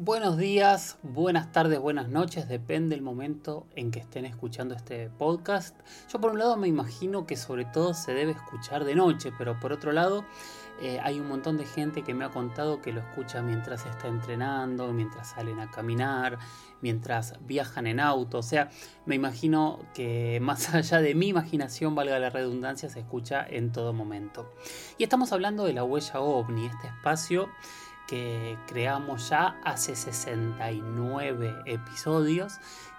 Buenos días, buenas tardes, buenas noches, depende del momento en que estén escuchando este podcast. Yo por un lado me imagino que sobre todo se debe escuchar de noche, pero por otro lado eh, hay un montón de gente que me ha contado que lo escucha mientras está entrenando, mientras salen a caminar, mientras viajan en auto. O sea, me imagino que más allá de mi imaginación, valga la redundancia, se escucha en todo momento. Y estamos hablando de la huella ovni, este espacio que creamos ya hace 69 episodios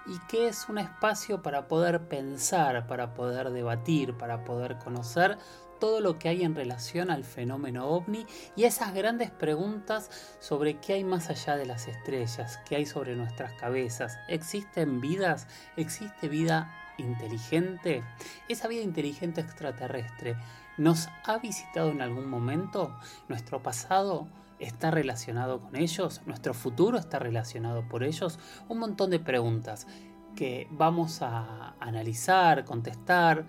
y que es un espacio para poder pensar, para poder debatir, para poder conocer todo lo que hay en relación al fenómeno ovni y esas grandes preguntas sobre qué hay más allá de las estrellas, qué hay sobre nuestras cabezas, ¿existen vidas? ¿Existe vida inteligente? Esa vida inteligente extraterrestre nos ha visitado en algún momento? ¿Nuestro pasado? Está relacionado con ellos, nuestro futuro está relacionado por ellos, un montón de preguntas que vamos a analizar, contestar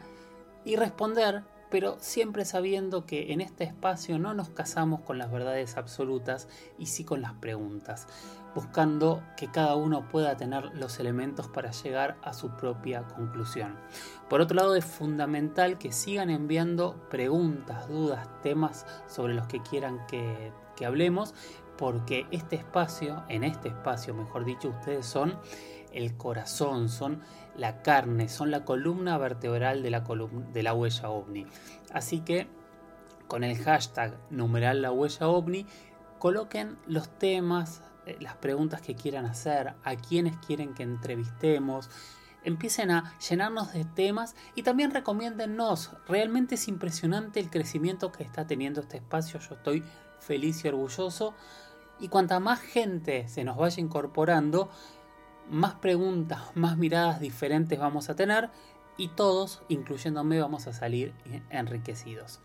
y responder, pero siempre sabiendo que en este espacio no nos casamos con las verdades absolutas y sí con las preguntas, buscando que cada uno pueda tener los elementos para llegar a su propia conclusión. Por otro lado, es fundamental que sigan enviando preguntas, dudas, temas sobre los que quieran que que hablemos, porque este espacio, en este espacio, mejor dicho, ustedes son el corazón, son la carne, son la columna vertebral de la, huella ovni. Así que con el hashtag numeral la huella ovni, coloquen los temas, eh, las preguntas que quieran hacer, a quienes quieren que entrevistemos, empiecen a llenarnos de temas y también recomiéndennos. Realmente es impresionante el crecimiento que está teniendo este espacio. Yo estoy feliz y orgulloso. Y cuanta más gente se nos vaya incorporando, más preguntas, más miradas diferentes vamos a tener y todos, incluyéndome, vamos a salir enriquecidos.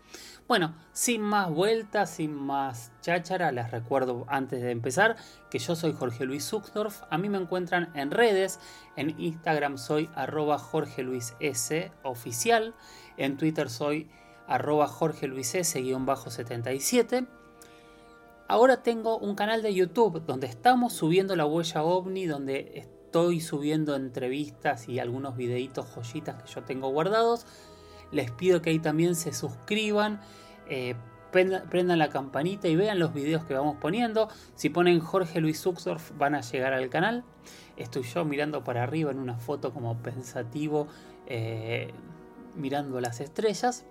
Bueno, sin más vueltas, sin más cháchara, les recuerdo antes de empezar que yo soy Jorge Luis Zuckdorf. A mí me encuentran en redes. En Instagram soy arroba Jorge Luis S oficial. En Twitter soy arroba Jorge Luis S-77. Ahora tengo un canal de YouTube donde estamos subiendo la huella ovni, donde estoy subiendo entrevistas y algunos videitos joyitas que yo tengo guardados. Les pido que ahí también se suscriban, eh, prendan, la campanita y vean los videos que vamos poniendo. Si ponen Jorge Luis Zuxdorf van a llegar al canal. Estoy yo mirando para arriba en una foto como pensativo, eh, mirando las estrellas.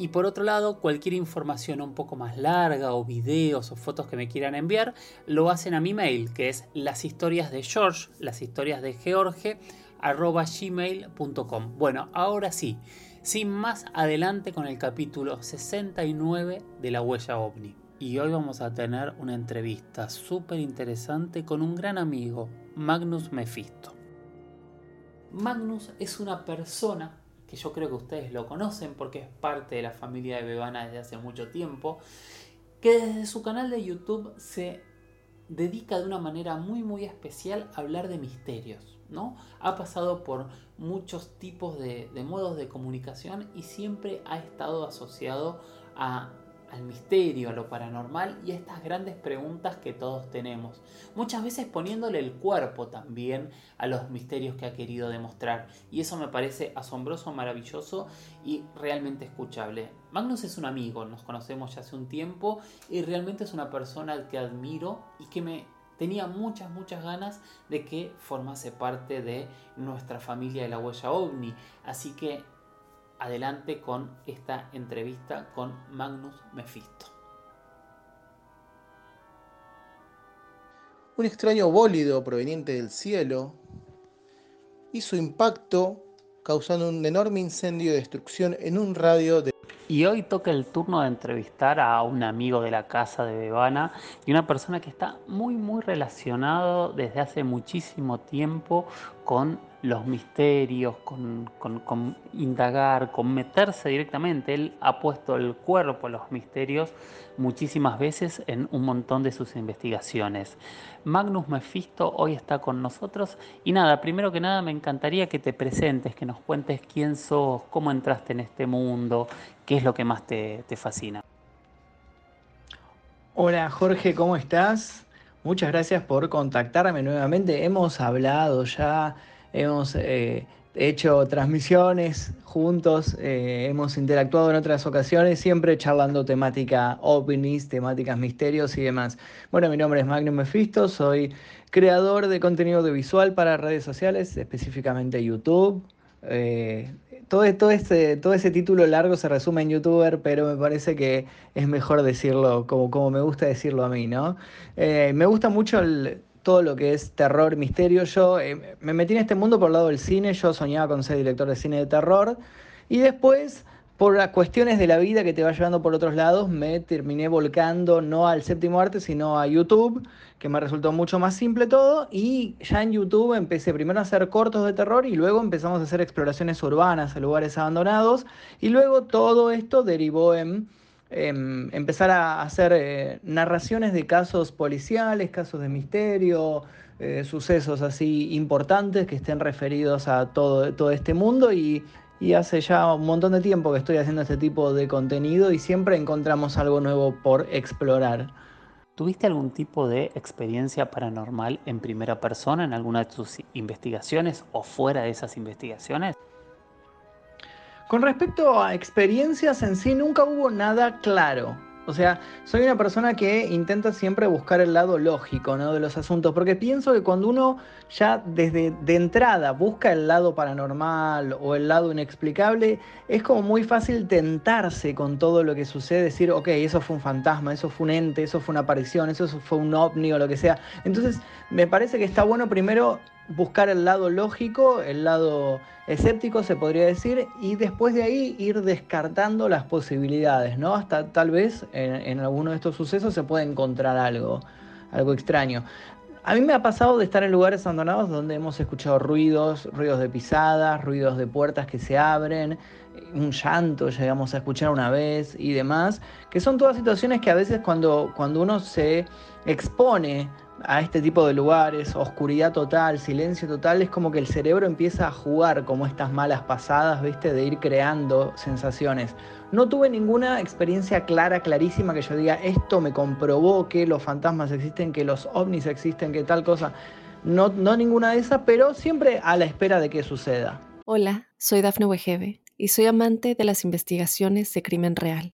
Y por otro lado, cualquier información un poco más larga o videos o fotos que me quieran enviar, lo hacen a mi mail, que es las historias de George, las historias de George, gmail.com. Bueno, ahora sí, sin más adelante con el capítulo 69 de La Huella OVNI. Y hoy vamos a tener una entrevista súper interesante con un gran amigo, Magnus Mephisto. Magnus es una persona que yo creo que ustedes lo conocen porque es parte de la familia de Bebana desde hace mucho tiempo, que desde su canal de YouTube se dedica de una manera muy muy especial a hablar de misterios. ¿no? Ha pasado por muchos tipos de, de modos de comunicación y siempre ha estado asociado a al misterio, a lo paranormal y a estas grandes preguntas que todos tenemos. Muchas veces poniéndole el cuerpo también a los misterios que ha querido demostrar. Y eso me parece asombroso, maravilloso y realmente escuchable. Magnus es un amigo, nos conocemos ya hace un tiempo y realmente es una persona que admiro y que me tenía muchas, muchas ganas de que formase parte de nuestra familia de la huella ovni. Así que adelante con esta entrevista con Magnus Mephisto. Un extraño bólido proveniente del cielo hizo impacto causando un enorme incendio y destrucción en un radio de Y hoy toca el turno de entrevistar a un amigo de la casa de Bebana y una persona que está muy, muy relacionado desde hace muchísimo tiempo con los misterios, con, indagar, con meterse directamente. Él ha puesto el cuerpo a los misterios muchísimas veces en un montón de sus investigaciones. Magnus Mephisto hoy está con nosotros y nada, primero que nada me encantaría que te presentes, que nos cuentes quién sos, cómo entraste en este mundo, qué es lo que más te, fascina. Hola Jorge, ¿cómo estás? Muchas gracias por contactarme nuevamente. Hemos hablado ya, hemos eh, hecho transmisiones juntos, eh, hemos interactuado en otras ocasiones, siempre charlando temática ovnis, temáticas misterios y demás. Bueno, mi nombre es Magnum Mephisto, soy creador de contenido audiovisual para redes sociales, específicamente YouTube. Eh, todo, todo, este, todo ese título largo se resume en youtuber, pero me parece que es mejor decirlo como, como me gusta decirlo a mí, ¿no? Me gusta mucho el, todo lo que es terror, misterio. Yo eh, me metí en este mundo por el lado del cine, yo soñaba con ser director de cine de terror y después por las cuestiones de la vida que te va llevando por otros lados, me terminé volcando no al séptimo arte, sino a YouTube, que me resultó mucho más simple todo. Y ya en YouTube empecé primero a hacer cortos de terror y luego empezamos a hacer exploraciones urbanas a lugares abandonados. Y luego todo esto derivó en empezar a hacer eh, narraciones de casos policiales, casos de misterio, eh, sucesos así importantes que estén referidos a todo, todo este mundo y, y, hace ya un montón de tiempo que estoy haciendo este tipo de contenido y siempre encontramos algo nuevo por explorar. ¿Tuviste algún tipo de experiencia paranormal en primera persona en alguna de tus investigaciones o fuera de esas investigaciones? Con respecto a experiencias en sí, nunca hubo nada claro. O sea, soy una persona que intenta siempre buscar el lado lógico ¿no? de los asuntos, porque pienso que cuando uno ya desde de entrada busca el lado paranormal o el lado inexplicable, es como muy fácil tentarse con todo lo que sucede, decir, ok, eso fue un fantasma, eso fue un ente, eso fue una aparición, eso fue un ovni o lo que sea. Entonces, me parece que está bueno primero buscar el lado lógico, el lado escéptico se podría decir, y después de ahí ir descartando las posibilidades, ¿no? Hasta tal vez en, alguno de estos sucesos se puede encontrar algo, algo extraño. A mí me ha pasado de estar en lugares abandonados donde hemos escuchado ruidos, ruidos de pisadas, ruidos de puertas que se abren, un llanto llegamos a escuchar una vez y demás, que son todas situaciones que a veces cuando, cuando uno se expone a este tipo de lugares, oscuridad total, silencio total, es como que el cerebro empieza a jugar como estas malas pasadas, ¿viste? De ir creando sensaciones. No tuve ninguna experiencia clara, clarísima, que yo diga, esto me comprobó que los fantasmas existen, que los ovnis existen, que tal cosa. No, no ninguna de esas, pero siempre a la espera de que suceda. Hola, soy Dafne Wegebe y soy amante de las investigaciones de crimen real.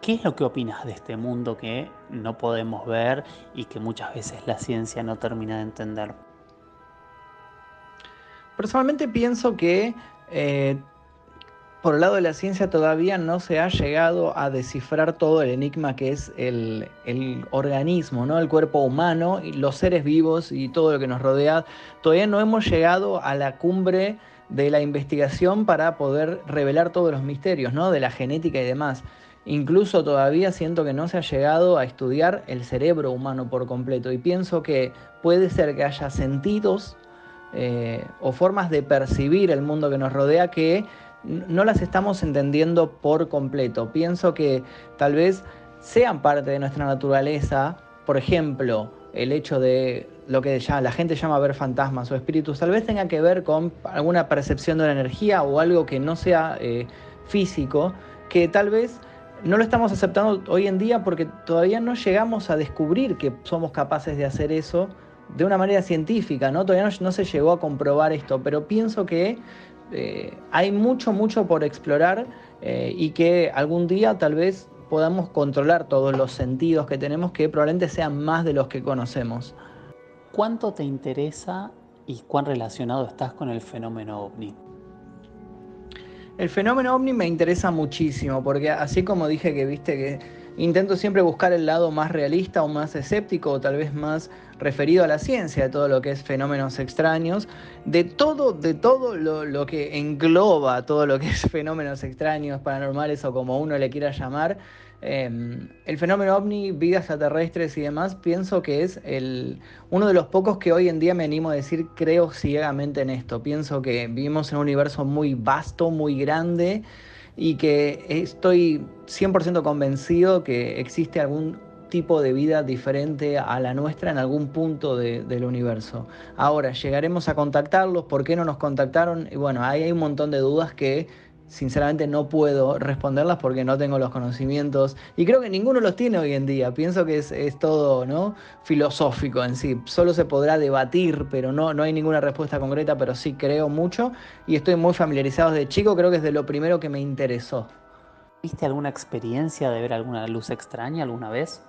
¿Qué es lo que opinas de este mundo que no podemos ver y que muchas veces la ciencia no termina de entender? Personalmente pienso que eh, por el lado de la ciencia todavía no se ha llegado a descifrar todo el enigma que es el, el, organismo, ¿no? el cuerpo humano y los seres vivos y todo lo que nos rodea. Todavía no hemos llegado a la cumbre de la investigación para poder revelar todos los misterios ¿no? de la genética y demás. Incluso todavía siento que no se ha llegado a estudiar el cerebro humano por completo y pienso que puede ser que haya sentidos eh, o formas de percibir el mundo que nos rodea que no las estamos entendiendo por completo. Pienso que tal vez sean parte de nuestra naturaleza, por ejemplo, el hecho de lo que la gente llama ver fantasmas o espíritus, tal vez tenga que ver con alguna percepción de la energía o algo que no sea eh, físico, que tal vez no lo estamos aceptando hoy en día porque todavía no llegamos a descubrir que somos capaces de hacer eso de una manera científica, ¿no? Todavía no, se llegó a comprobar esto, pero pienso que eh, hay mucho, mucho por explorar eh, y que algún día tal vez podamos controlar todos los sentidos que tenemos que probablemente sean más de los que conocemos. ¿Cuánto te interesa y cuán relacionado estás con el fenómeno ovni? El fenómeno ovni me interesa muchísimo porque así como dije que viste que intento siempre buscar el lado más realista o más escéptico o tal vez más referido a la ciencia de todo lo que es fenómenos extraños, de todo, de todo lo, que engloba todo lo que es fenómenos extraños, paranormales o como uno le quiera llamar, em, el fenómeno ovni, vidas extraterrestres y demás, pienso que es el, uno de los pocos que hoy en día me animo a decir creo ciegamente en esto. Pienso que vivimos en un universo muy vasto, muy grande y que estoy 100% convencido que existe algún tipo de vida diferente a la nuestra en algún punto del universo. Ahora, ¿llegaremos a contactarlos? ¿Por qué no nos contactaron? Y bueno, ahí hay un montón de dudas que sinceramente no puedo responderlas porque no tengo los conocimientos y creo que ninguno los tiene hoy en día. Pienso que es, todo ¿no? filosófico en sí. Solo se podrá debatir, pero no, no hay ninguna respuesta concreta, pero sí creo mucho y estoy muy familiarizado desde chico, creo que es de lo primero que me interesó. ¿Viste alguna experiencia de ver alguna luz extraña alguna vez?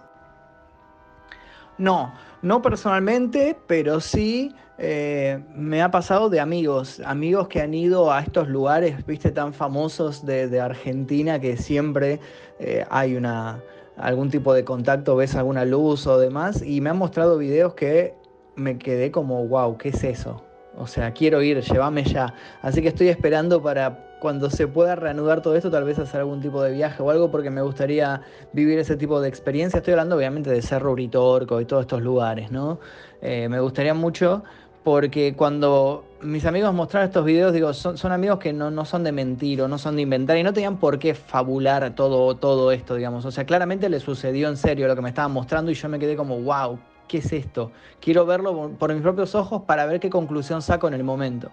No, no personalmente, pero sí eh, me ha pasado de amigos, amigos que han ido a estos lugares, viste, tan famosos de, Argentina que siempre eh, hay una, algún tipo de contacto, ves alguna luz o demás, y me han mostrado videos que me quedé como, wow, ¿qué es eso? O sea, quiero ir, llévame ya. Así que estoy esperando para cuando se pueda reanudar todo esto, tal vez hacer algún tipo de viaje o algo, porque me gustaría vivir ese tipo de experiencia. Estoy hablando obviamente de Cerro Uritorco y todos estos lugares, ¿no? Eh, me gustaría mucho porque cuando mis amigos mostraron estos videos, digo, son, amigos que no, no, son de mentir o no son de inventar y no tenían por qué fabular todo, todo esto, digamos. O sea, claramente le sucedió en serio lo que me estaban mostrando y yo me quedé como, wow, ¿qué es esto? Quiero verlo por mis propios ojos para ver qué conclusión saco en el momento.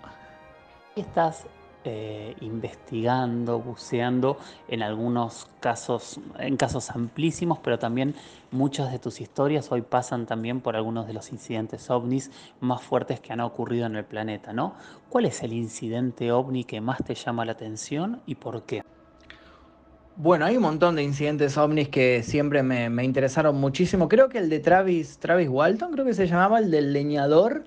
Estás eh, investigando, buceando en algunos casos, en casos amplísimos, pero también muchas de tus historias hoy pasan también por algunos de los incidentes ovnis más fuertes que han ocurrido en el planeta, ¿no? ¿Cuál es el incidente ovni que más te llama la atención y por qué? Bueno, hay un montón de incidentes ovnis que siempre me, me interesaron muchísimo. Creo que el de Travis, Travis Walton, creo que se llamaba el del leñador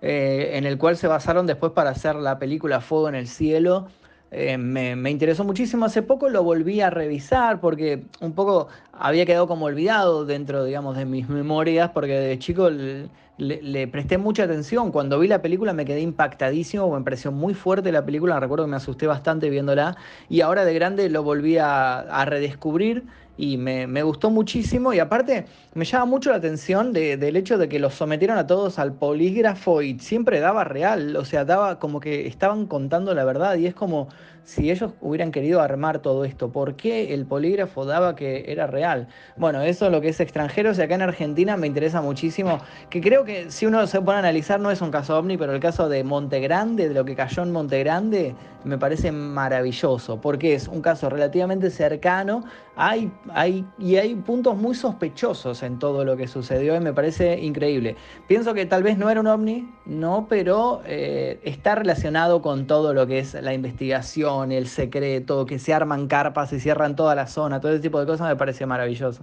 eh, en el cual se basaron después para hacer la película Fuego en el Cielo. Eh, me, interesó muchísimo. Hace poco lo volví a revisar porque un poco había quedado como olvidado dentro, digamos, de mis memorias, porque de chico le, presté mucha atención. Cuando vi la película me quedé impactadísimo, me pareció muy fuerte la película, recuerdo que me asusté bastante viéndola y ahora de grande lo volví a redescubrir y me, gustó muchísimo. Y aparte me llama mucho la atención del hecho de que los sometieron a todos al polígrafo y siempre daba real, o sea, daba como que estaban contando la verdad y es como si ellos hubieran querido armar todo esto, ¿por qué el polígrafo daba que era real? Bueno, eso es lo que es extranjero, o sea, acá en Argentina me interesa muchísimo, que creo que si uno se pone a analizar no es un caso ovni, pero el caso de Montegrande, de lo que cayó en Montegrande, me parece maravilloso, porque es un caso relativamente cercano, hay, hay, y hay puntos muy sospechosos en todo lo que sucedió y me parece increíble. Pienso que tal vez no era un ovni, no, pero eh, está relacionado con todo lo que es la investigación el secreto, que se arman carpas y cierran toda la zona, todo ese tipo de cosas me parece maravilloso.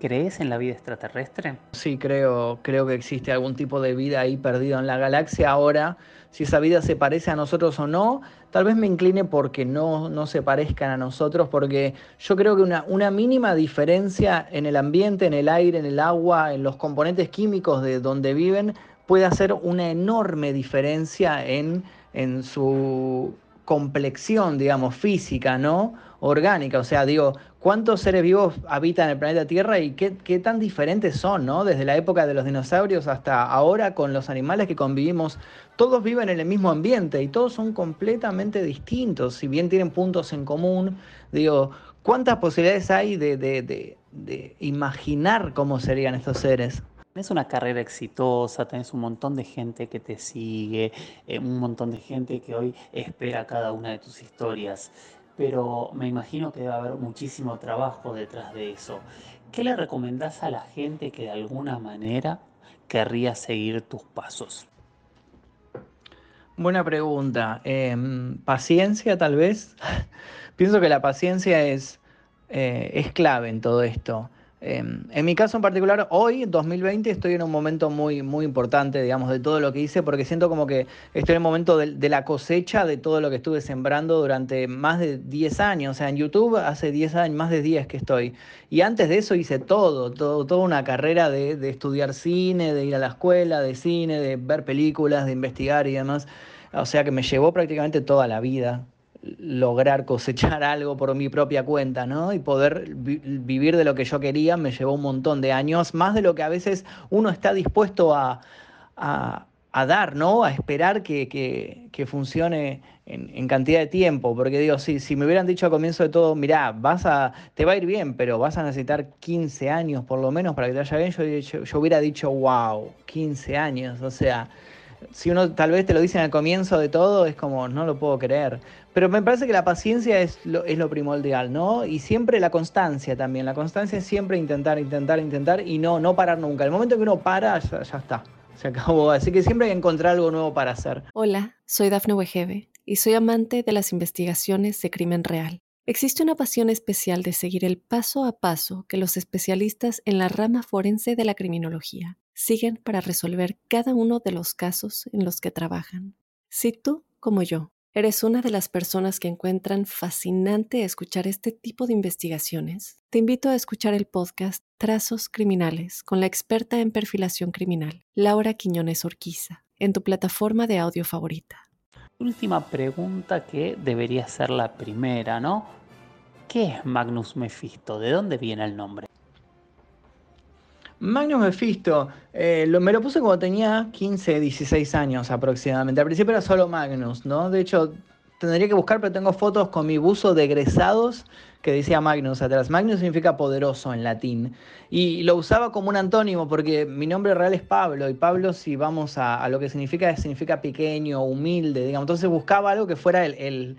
¿Crees en la vida extraterrestre? Sí, creo, creo que existe algún tipo de vida ahí perdido en la galaxia. Ahora, si esa vida se parece a nosotros o no, tal vez me incline porque no, no se parezcan a nosotros, porque yo creo que una, una mínima diferencia en el ambiente, en el aire, en el agua, en los componentes químicos de donde viven, puede hacer una enorme diferencia en, en su complexión, digamos, física, ¿no? Orgánica, o sea, digo, ¿cuántos seres vivos habitan el planeta Tierra y qué, qué, tan diferentes son, ¿no? Desde la época de los dinosaurios hasta ahora con los animales que convivimos, todos viven en el mismo ambiente y todos son completamente distintos, si bien tienen puntos en común, digo, ¿cuántas posibilidades hay de, de, de imaginar cómo serían estos seres? Tenés una carrera exitosa, tenés un montón de gente que te sigue, eh, un montón de gente que hoy espera cada una de tus historias, pero me imagino que debe haber muchísimo trabajo detrás de eso. ¿Qué le recomendás a la gente que de alguna manera querría seguir tus pasos? Buena pregunta. Em, paciencia tal vez. Pienso que la paciencia es eh, es clave en todo esto. Em, en mi caso en particular, hoy, 2020, estoy en un momento muy, muy importante, digamos, de todo lo que hice, porque siento como que estoy en el momento de, la cosecha de todo lo que estuve sembrando durante más de 10 años. O sea, en YouTube hace 10 años, más de 10 que estoy. Y antes de eso hice todo, todo toda una carrera de, de estudiar cine, de ir a la escuela de cine, de ver películas, de investigar y demás. O sea que me llevó prácticamente toda la vida lograr cosechar algo por mi propia cuenta, ¿no? Y poder vivir de lo que yo quería me llevó un montón de años, más de lo que a veces uno está dispuesto a, dar, ¿no? A esperar que, funcione en, cantidad de tiempo. Porque digo, si, si me hubieran dicho al comienzo de todo, mirá, vas a, te va a ir bien, pero vas a necesitar 15 años por lo menos para que te vaya bien, yo, yo hubiera dicho, wow, 15 años, o sea si uno tal vez te lo dicen al comienzo de todo, es como, no lo puedo creer. Pero me parece que la paciencia es lo, primordial, ¿no? Y siempre la constancia también. La constancia es siempre intentar, intentar, intentar y no, no parar nunca. El momento que uno para, ya, está. Se acabó. Así que siempre hay que encontrar algo nuevo para hacer. Hola, soy Dafne Wegebe y soy amante de las investigaciones de crimen real. Existe una pasión especial de seguir el paso a paso que los especialistas en la rama forense de la criminología siguen para resolver cada uno de los casos en los que trabajan. Si tú, como yo, eres una de las personas que encuentran fascinante escuchar este tipo de investigaciones, te invito a escuchar el podcast Trazos Criminales con la experta en perfilación criminal, Laura Quiñones Orquiza, en tu plataforma de audio favorita. Última pregunta que debería ser la primera, ¿no? ¿Qué es Magnus Mephisto? ¿De dónde viene el nombre? Magnus Mephisto, eh, me lo puse cuando tenía 15, 16 años aproximadamente. Al principio era solo Magnus, ¿no? De hecho, tendría que buscar, pero tengo fotos con mi buzo de egresados que decía Magnus atrás. Magnus significa poderoso en latín. Y lo usaba como un antónimo porque mi nombre real es Pablo. Y Pablo, si vamos a, lo que significa, significa pequeño, humilde, digamos. Entonces buscaba algo que fuera el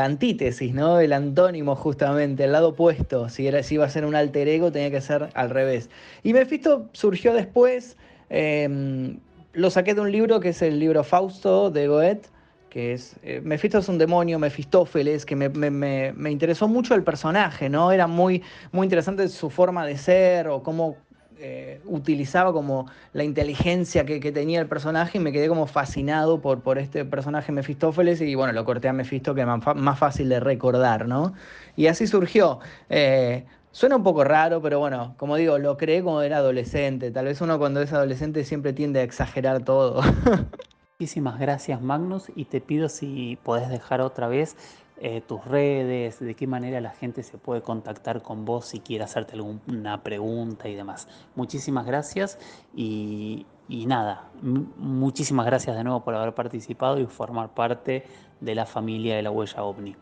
antítesis, ¿no? El antónimo justamente, el lado opuesto. Si, era, si iba a ser un alter ego, tenía que ser al revés. Y Mephisto surgió después, em, lo saqué de un libro que es el libro Fausto de Goethe, que es, eh, Mephisto es un demonio, Mefistófeles, que me, me, interesó mucho el personaje, ¿no? Era muy, muy interesante su forma de ser o cómo eh, utilizaba como la inteligencia que, tenía el personaje y me quedé como fascinado por, este personaje Mefistófeles y bueno, lo corté a Mefisto que es más, fácil de recordar, ¿no? Y así surgió. Eh, suena un poco raro, pero bueno, como digo, lo creé cuando era adolescente. Tal vez uno cuando es adolescente siempre tiende a exagerar todo. Muchísimas gracias Magnus y te pido si podés dejar otra vez eh, tus redes, de qué manera la gente se puede contactar con vos si quiere hacerte alguna pregunta y demás. Muchísimas gracias y, nada, muchísimas gracias de nuevo por haber participado y formar parte de la familia de la huella ovni.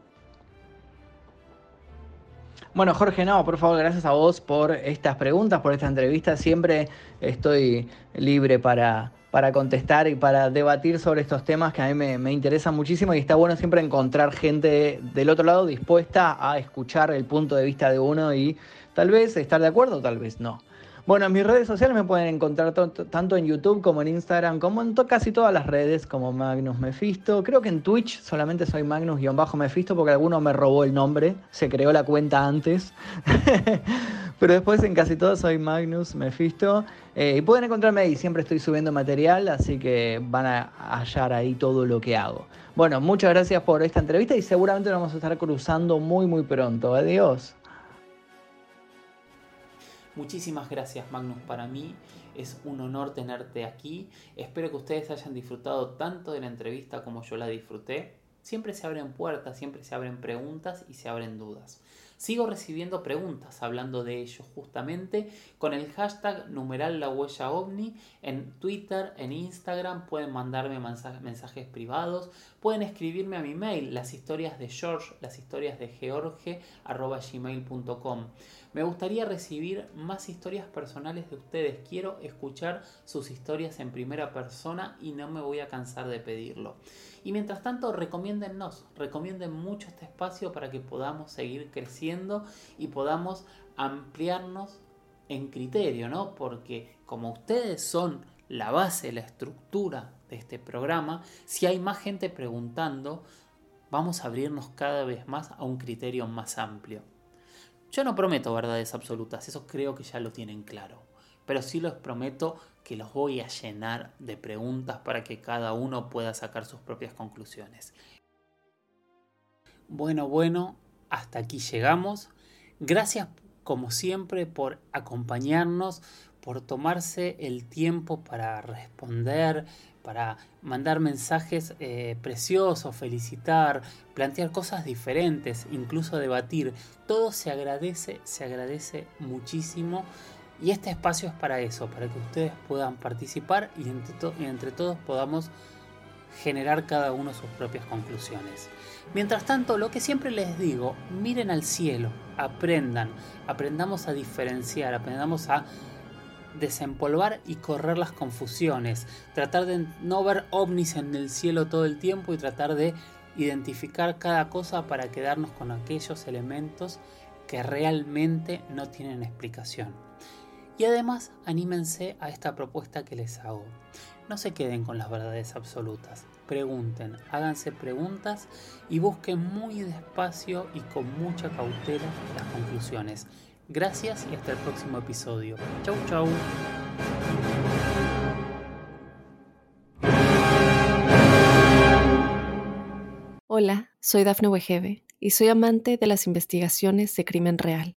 Bueno, Jorge, no, por favor, gracias a vos por estas preguntas, por esta entrevista. Siempre estoy libre para, para contestar y para debatir sobre estos temas que a mí me, interesan muchísimo y está bueno siempre encontrar gente del otro lado dispuesta a escuchar el punto de vista de uno y tal vez estar de acuerdo, tal vez no. Bueno, en mis redes sociales me pueden encontrar tanto en YouTube como en Instagram, como en casi todas las redes, como Magnus Mephisto. Creo que en Twitch solamente soy Magnus-Mephisto porque alguno me robó el nombre, se creó la cuenta antes. Pero después en casi todos soy Magnus Mephisto. Eh, y pueden encontrarme ahí, siempre estoy subiendo material, así que van a hallar ahí todo lo que hago. Bueno, muchas gracias por esta entrevista y seguramente nos vamos a estar cruzando muy muy pronto. Adiós. Muchísimas gracias Magnus, para mí es un honor tenerte aquí. Espero que ustedes hayan disfrutado tanto de la entrevista como yo la disfruté. Siempre se abren puertas, siempre se abren preguntas y se abren dudas. Sigo recibiendo preguntas hablando de ello justamente con el hashtag numeral la ovni en Twitter, en Instagram, pueden mandarme mensajes privados, pueden escribirme a mi mail las historias de George, las historias de George arroba gmail.com. Me gustaría recibir más historias personales de ustedes. Quiero escuchar sus historias en primera persona y no me voy a cansar de pedirlo. Y mientras tanto, recomiéndennos, recomienden mucho este espacio para que podamos seguir creciendo y podamos ampliarnos en criterio, ¿no? Porque como ustedes son la base, la estructura de este programa, si hay más gente preguntando, vamos a abrirnos cada vez más a un criterio más amplio. Yo no prometo verdades absolutas, eso creo que ya lo tienen claro, pero sí les prometo que los voy a llenar de preguntas para que cada uno pueda sacar sus propias conclusiones. Bueno, bueno, hasta aquí llegamos. Gracias como siempre por acompañarnos, por tomarse el tiempo para responder, para mandar mensajes eh, preciosos, felicitar, plantear cosas diferentes, incluso debatir. Todo se agradece, se agradece muchísimo. Y este espacio es para eso, para que ustedes puedan participar y entre, todos podamos generar cada uno sus propias conclusiones. Mientras tanto, lo que siempre les digo, miren al cielo, aprendan, aprendamos a diferenciar, aprendamos a desempolvar y correr las confusiones, tratar de no ver ovnis en el cielo todo el tiempo y tratar de identificar cada cosa para quedarnos con aquellos elementos que realmente no tienen explicación. Y además, anímense a esta propuesta que les hago. No se queden con las verdades absolutas. Pregunten, háganse preguntas y busquen muy despacio y con mucha cautela las conclusiones. Gracias y hasta el próximo episodio. Chau chau. Hola, soy Dafne Wegebe y soy amante de las investigaciones de crimen real.